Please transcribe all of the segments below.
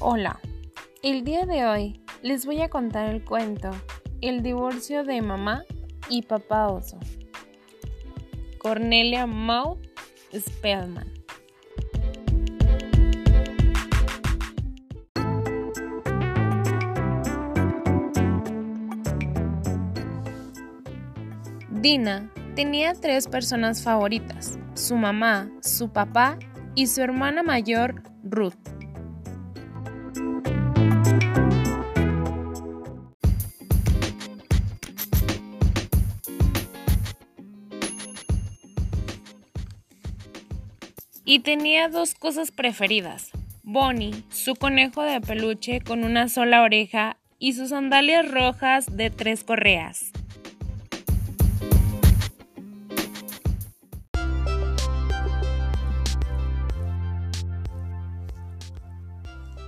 Hola, el día de hoy les voy a contar el cuento El divorcio de mamá y papá oso. Cornelia Maud Spellman. Dina tenía tres personas favoritas, su mamá, su papá y su hermana mayor, Ruth. Y tenía dos cosas preferidas. Bonnie, su conejo de peluche con una sola oreja y sus sandalias rojas de tres correas.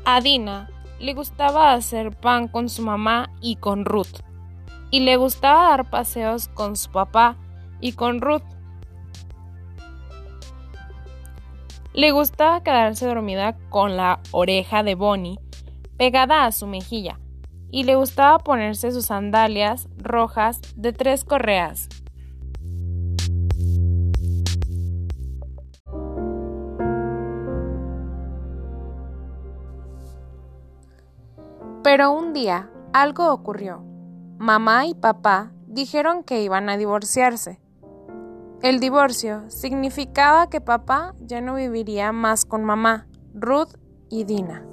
A Dina le gustaba hacer pan con su mamá y con Ruth. Y le gustaba dar paseos con su papá y con Ruth. Le gustaba quedarse dormida con la oreja de Bonnie pegada a su mejilla y le gustaba ponerse sus sandalias rojas de tres correas. Pero un día algo ocurrió. Mamá y papá dijeron que iban a divorciarse. El divorcio significaba que papá ya no viviría más con mamá, Ruth y Dina.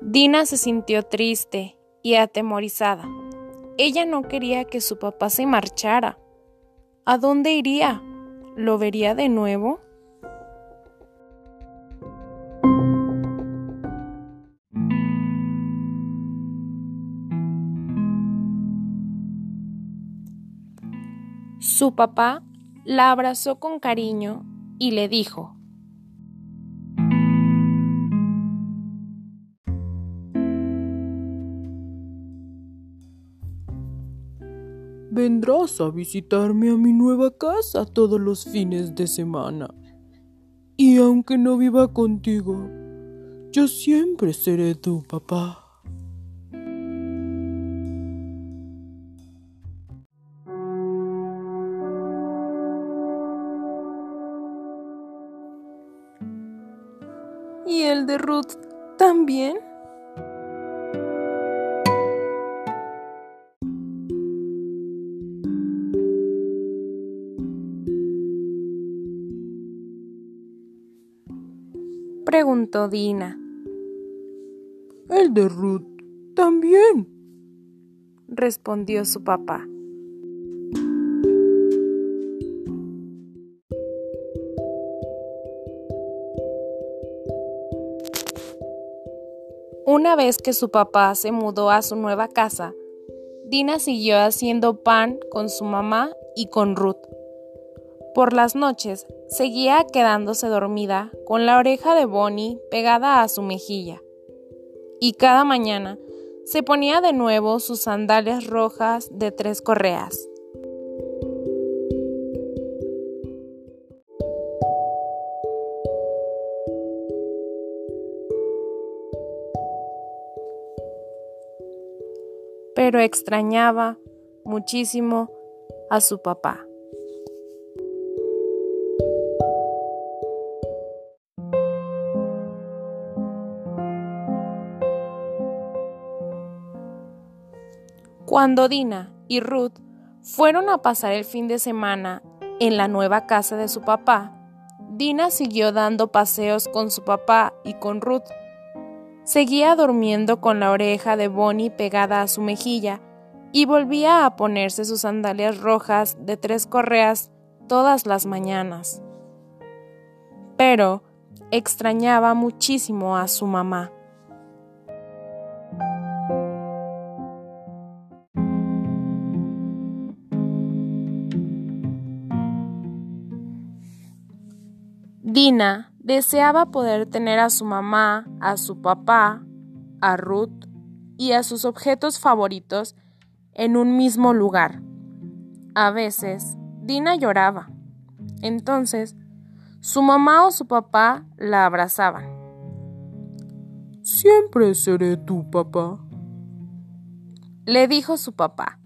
Dina se sintió triste y atemorizada. Ella no quería que su papá se marchara. ¿A dónde iría? ¿Lo vería de nuevo? Su papá la abrazó con cariño y le dijo, Vendrás a visitarme a mi nueva casa todos los fines de semana. Y aunque no viva contigo, yo siempre seré tu papá. ¿Y el de Ruth también? Preguntó Dina. El de Ruth también, respondió su papá. Una vez que su papá se mudó a su nueva casa, Dina siguió haciendo pan con su mamá y con Ruth. Por las noches seguía quedándose dormida con la oreja de Bonnie pegada a su mejilla. Y cada mañana se ponía de nuevo sus sandalias rojas de tres correas. Pero extrañaba muchísimo a su papá. Cuando Dina y Ruth fueron a pasar el fin de semana en la nueva casa de su papá, Dina siguió dando paseos con su papá y con Ruth Seguía durmiendo con la oreja de Bonnie pegada a su mejilla y volvía a ponerse sus sandalias rojas de tres correas todas las mañanas. Pero extrañaba muchísimo a su mamá. Dina deseaba poder tener a su mamá, a su papá, a Ruth y a sus objetos favoritos en un mismo lugar, A veces, Dina lloraba. Entonces, su mamá o su papá la abrazaban. Siempre seré tu papá, le dijo su papá.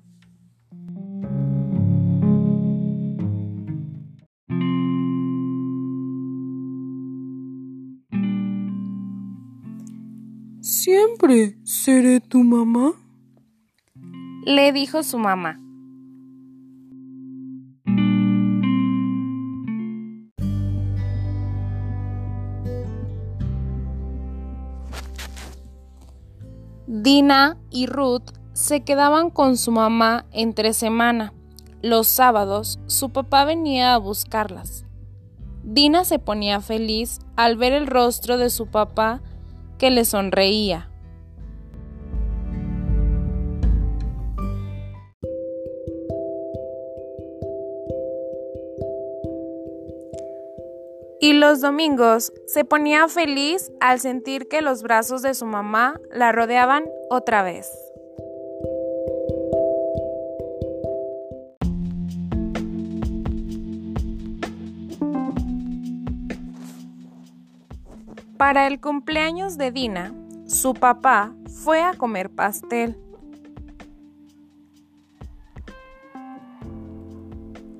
¿Siempre seré tu mamá? Le dijo su mamá. Dina y Ruth se quedaban con su mamá entre semana. Los sábados su papá venía a buscarlas. Dina se ponía feliz al ver el rostro de su papá que le sonreía. Y los domingos se ponía feliz al sentir que los brazos de su mamá la rodeaban otra vez. Para el cumpleaños de Dina, su papá fue a comer pastel.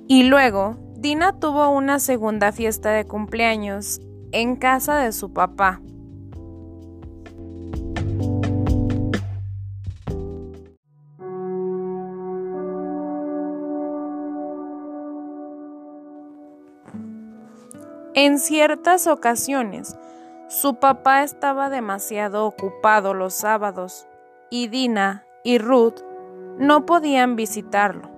Y luego Dina tuvo una segunda fiesta de cumpleaños en casa de su papá. En ciertas ocasiones, su papá estaba demasiado ocupado los sábados y Dina y Ruth no podían visitarlo.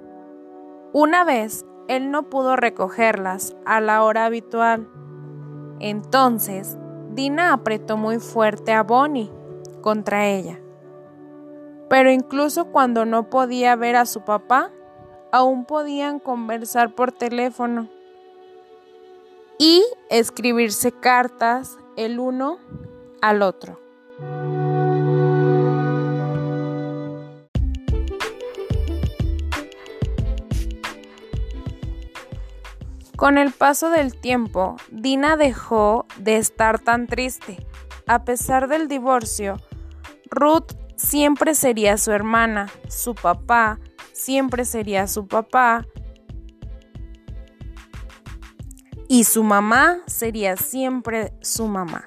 Una vez él no pudo recogerlas a la hora habitual. Entonces, Dina apretó muy fuerte a Bonnie contra ella. Pero incluso cuando no podía ver a su papá, aún podían conversar por teléfono y escribirse cartas el uno al otro. Con el paso del tiempo, Dina dejó de estar tan triste. A pesar del divorcio, Ruth siempre sería su hermana, su papá siempre sería su papá y su mamá sería siempre su mamá.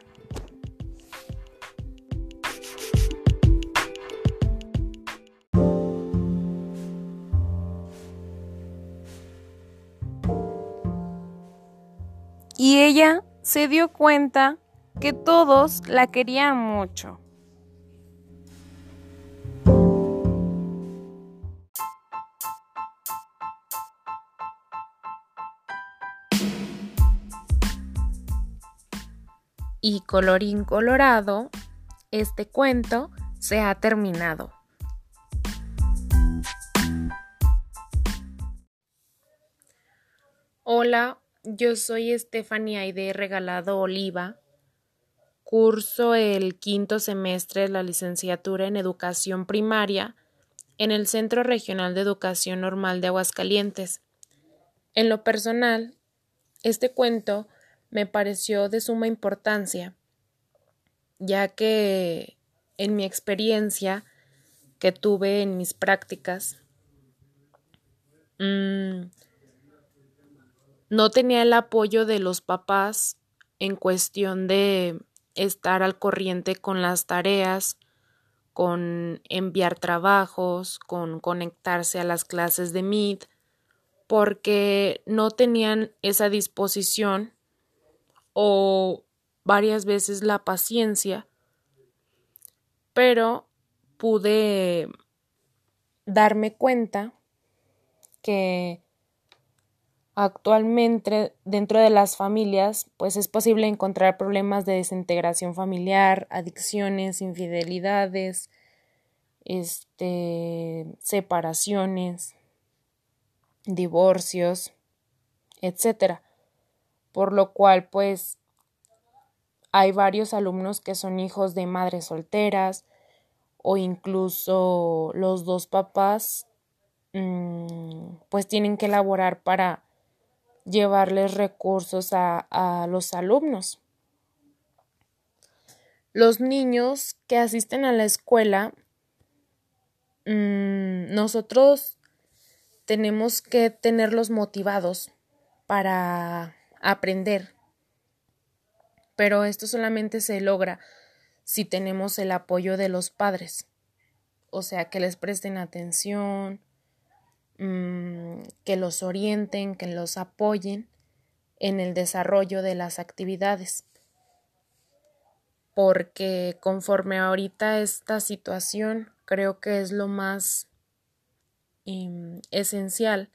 y ella se dio cuenta que todos la querían mucho. Y colorín colorado, este cuento se ha terminado. Hola, yo soy Estefania Aide Regalado Oliva. Curso el quinto semestre de la licenciatura en Educación Primaria en el Centro Regional de Educación Normal de Aguascalientes. En lo personal, este cuento me pareció de suma importancia, ya que en mi experiencia que tuve en mis prácticas, mmm, no tenía el apoyo de los papás en cuestión de estar al corriente con las tareas, con enviar trabajos, con conectarse a las clases de Meet, porque no tenían esa disposición o varias veces la paciencia, pero pude darme cuenta que Actualmente dentro de las familias pues es posible encontrar problemas de desintegración familiar, adicciones, infidelidades, este, separaciones, divorcios, etcétera. Por lo cual pues hay varios alumnos que son hijos de madres solteras o incluso los dos papás mm, pues tienen que elaborar para llevarles recursos a, a los alumnos. Los niños que asisten a la escuela, mm, nosotros tenemos que tenerlos motivados para aprender. Pero esto solamente se logra si tenemos el apoyo de los padres. O sea, que les presten atención, mm, que los orienten, que los apoyen en el desarrollo de las actividades. Porque conforme ahorita esta situación, creo que es lo más em, esencial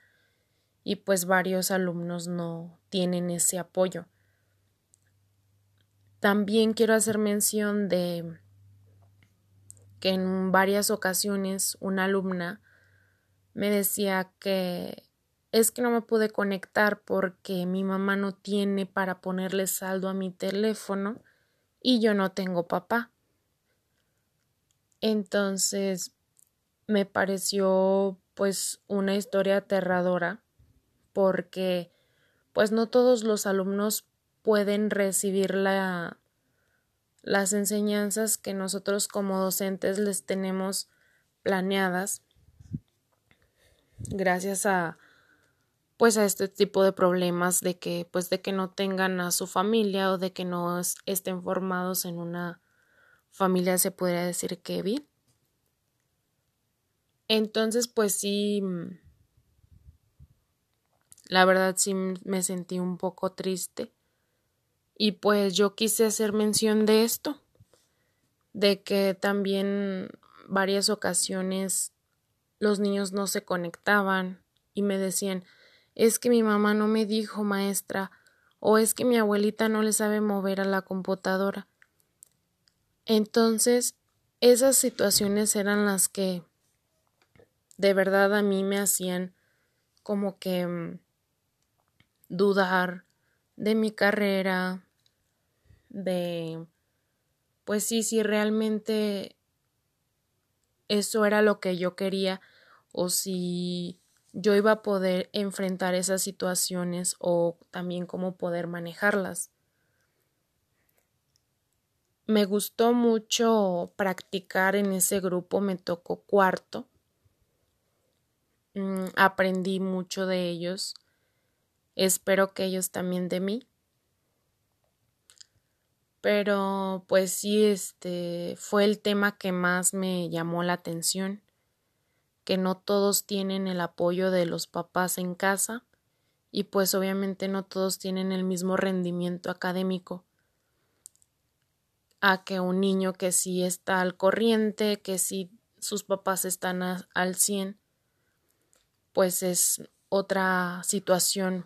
y pues varios alumnos no tienen ese apoyo. También quiero hacer mención de que en varias ocasiones una alumna me decía que es que no me pude conectar porque mi mamá no tiene para ponerle saldo a mi teléfono y yo no tengo papá. Entonces me pareció pues una historia aterradora porque pues no todos los alumnos pueden recibir la, las enseñanzas que nosotros como docentes les tenemos planeadas gracias a pues a este tipo de problemas de que pues de que no tengan a su familia o de que no estén formados en una familia se podría decir que entonces pues sí la verdad sí me sentí un poco triste y pues yo quise hacer mención de esto, de que también varias ocasiones los niños no se conectaban y me decían es que mi mamá no me dijo maestra o es que mi abuelita no le sabe mover a la computadora. Entonces, esas situaciones eran las que de verdad a mí me hacían como que mm, dudar de mi carrera, de, pues sí, si realmente eso era lo que yo quería o si yo iba a poder enfrentar esas situaciones o también cómo poder manejarlas. Me gustó mucho practicar en ese grupo, me tocó cuarto. Mm, aprendí mucho de ellos. Espero que ellos también de mí. Pero pues sí, este fue el tema que más me llamó la atención, que no todos tienen el apoyo de los papás en casa y pues obviamente no todos tienen el mismo rendimiento académico a que un niño que sí está al corriente, que sí sus papás están al 100, pues es otra situación